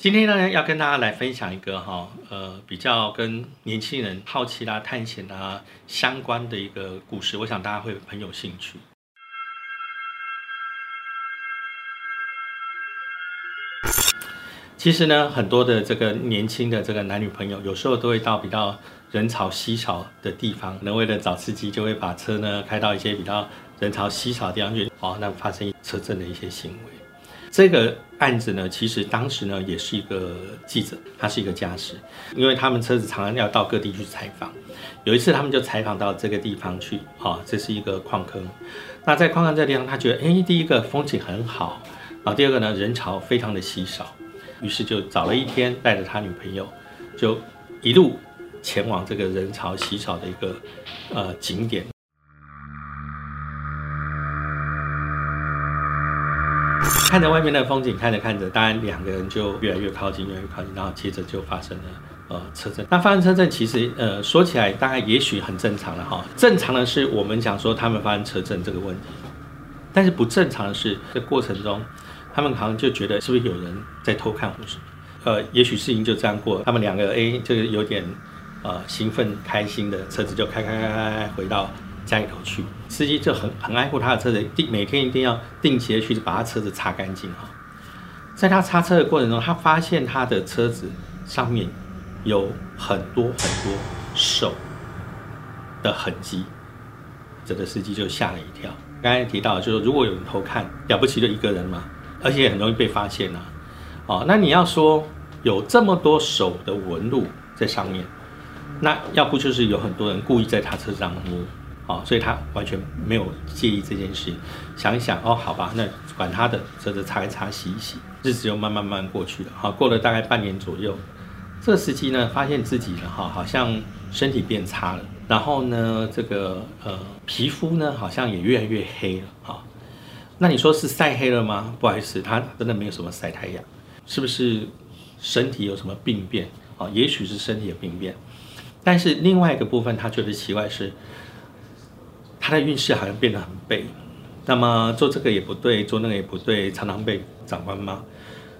今天呢，要跟大家来分享一个哈，呃，比较跟年轻人好奇啦、探险啊相关的一个故事，我想大家会很有兴趣。其实呢，很多的这个年轻的这个男女朋友，有时候都会到比较人潮稀少的地方，那为了找刺激，就会把车呢开到一些比较人潮稀少的地方去，哦，那发生车震的一些行为。这个案子呢，其实当时呢也是一个记者，他是一个驾驶，因为他们车子常常要到各地去采访。有一次他们就采访到这个地方去，啊，这是一个矿坑。那在矿坑这地方，他觉得，哎，第一个风景很好，啊，第二个呢人潮非常的稀少，于是就找了一天，带着他女朋友，就一路前往这个人潮稀少的一个呃景点。看着外面的风景，看着看着，当然两个人就越来越靠近，越来越靠近，然后接着就发生了呃车震。那发生车震其实呃说起来大概也许很正常了哈。正常的是我们讲说他们发生车震这个问题，但是不正常的是这过程中，他们好像就觉得是不是有人在偷看我什么？呃，也许事情就这样过，他们两个哎这个有点呃兴奋开心的车子就开开开开开回到。家里头去，司机就很很爱护他的车子，定每天一定要定期的去把他车子擦干净哈。在他擦车的过程中，他发现他的车子上面有很多很多手的痕迹，这个司机就吓了一跳。刚才提到就是如果有人偷看，了不起就一个人嘛，而且很容易被发现呐。哦，那你要说有这么多手的纹路在上面，那要不就是有很多人故意在他车上摸。哦，所以他完全没有介意这件事。想一想，哦，好吧，那管他的，车子擦一擦，洗一洗，日子又慢慢慢过去了。好，过了大概半年左右，这个司机呢，发现自己呢，哈，好像身体变差了，然后呢，这个呃，皮肤呢，好像也越来越黑了。哈，那你说是晒黑了吗？不好意思，他真的没有什么晒太阳，是不是身体有什么病变？啊，也许是身体的病变，但是另外一个部分，他觉得奇怪是。他的运势好像变得很背，那么做这个也不对，做那个也不对，常常被长官骂。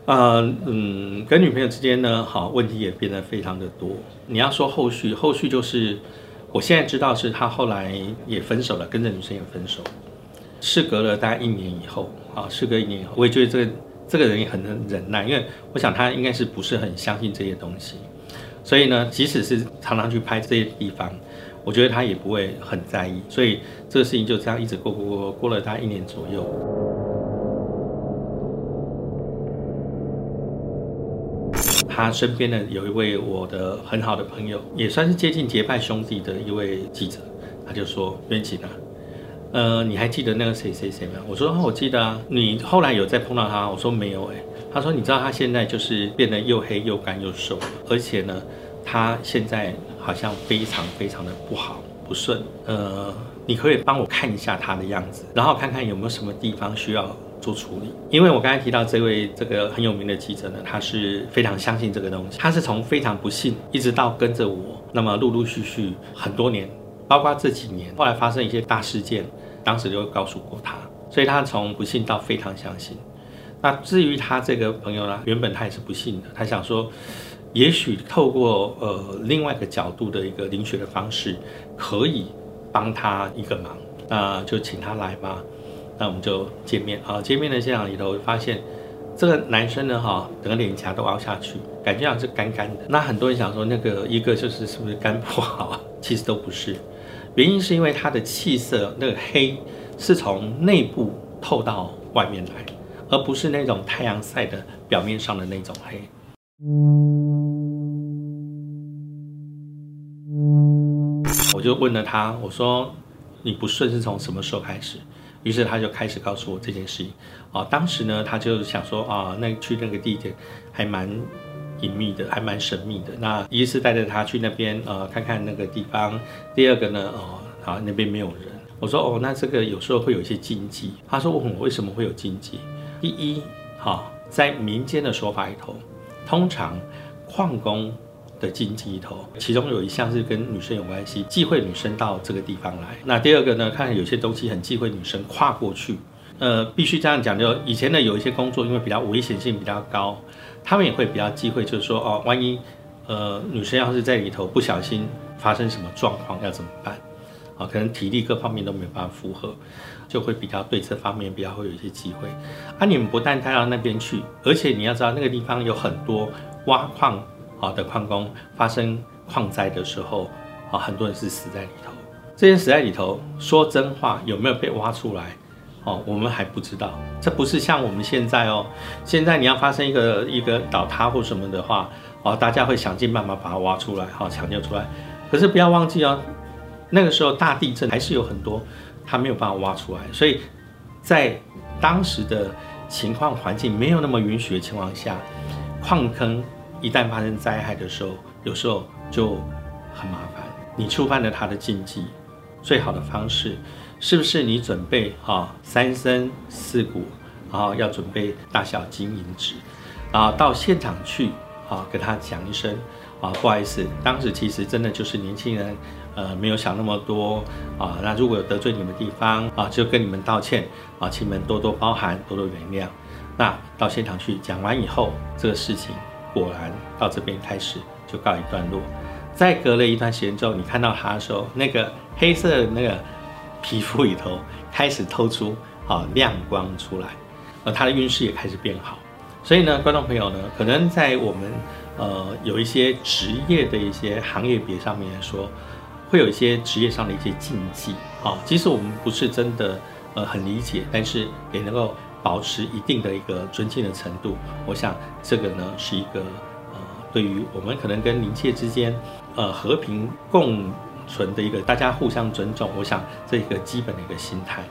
啊，嗯，跟女朋友之间呢，好问题也变得非常的多。你要说后续，后续就是我现在知道是他后来也分手了，跟着女生也分手。事隔了大概一年以后，啊，事隔一年以后，我也觉得这个这个人也很能忍耐，因为我想他应该是不是很相信这些东西，所以呢，即使是常常去拍这些地方。我觉得他也不会很在意，所以这个事情就这样一直过过过，过了大概一年左右。他身边的有一位我的很好的朋友，也算是接近结拜兄弟的一位记者，他就说：“袁景啊，呃，你还记得那个谁谁谁吗？”我说：“我记得啊。”你后来有再碰到他？我说：“没有。”哎，他说：“你知道他现在就是变得又黑又干又瘦，而且呢。”他现在好像非常非常的不好不顺，呃，你可以帮我看一下他的样子，然后看看有没有什么地方需要做处理。因为我刚才提到这位这个很有名的记者呢，他是非常相信这个东西，他是从非常不信一直到跟着我，那么陆陆续续很多年，包括这几年，后来发生一些大事件，当时就告诉过他，所以他从不信到非常相信。那至于他这个朋友呢，原本他也是不信的，他想说。也许透过呃另外一个角度的一个灵学的方式，可以帮他一个忙，那就请他来吧。那我们就见面啊，见面的现场里头发现这个男生呢哈，整个脸颊都凹下去，感觉像是干干的。那很多人想说那个一个就是是不是肝不好？其实都不是，原因是因为他的气色那个黑是从内部透到外面来，而不是那种太阳晒的表面上的那种黑。我就问了他，我说你不顺是从什么时候开始？于是他就开始告诉我这件事情。哦，当时呢，他就想说啊，那去那个地点还蛮隐秘的，还蛮神秘的。那一是带着他去那边呃看看那个地方，第二个呢，哦，好那边没有人。我说哦，那这个有时候会有一些禁忌。他说问我为什么会有禁忌？第一，哈，在民间的说法里头，通常矿工。的禁忌里头，其中有一项是跟女生有关系，忌讳女生到这个地方来。那第二个呢，看有些东西很忌讳女生跨过去，呃，必须这样讲，就以前的有一些工作，因为比较危险性比较高，他们也会比较忌讳，就是说哦，万一呃女生要是在里头不小心发生什么状况要怎么办？啊，可能体力各方面都没办法负荷，就会比较对这方面比较会有一些忌讳。啊，你们不但带到那边去，而且你要知道那个地方有很多挖矿啊的矿工发生矿灾的时候啊，很多人是死在里头。这些死在里头，说真话有没有被挖出来？哦，我们还不知道。这不是像我们现在哦，现在你要发生一个一个倒塌或什么的话，哦，大家会想尽办法把它挖出来，好抢救出来。可是不要忘记哦。那个时候大地震还是有很多，它没有办法挖出来，所以在当时的情况环境没有那么允许的情况下，矿坑一旦发生灾害的时候，有时候就很麻烦。你触犯了他的禁忌，最好的方式是不是你准备哈三生四果，然后要准备大小金银纸，然后到现场去啊跟他讲一声啊不好意思，当时其实真的就是年轻人。呃，没有想那么多啊。那如果有得罪你们的地方啊，就跟你们道歉啊，请你们多多包涵，多多原谅。那到现场去讲完以后，这个事情果然到这边开始就告一段落。再隔了一段时间之后，你看到他的时候，那个黑色的那个皮肤里头开始透出啊亮光出来，而他的运势也开始变好。所以呢，观众朋友呢，可能在我们呃有一些职业的一些行业别上面来说。会有一些职业上的一些禁忌啊，即使我们不是真的呃很理解，但是也能够保持一定的一个尊敬的程度。我想这个呢是一个呃对于我们可能跟邻界之间呃和平共存的一个大家互相尊重，我想这一个基本的一个心态。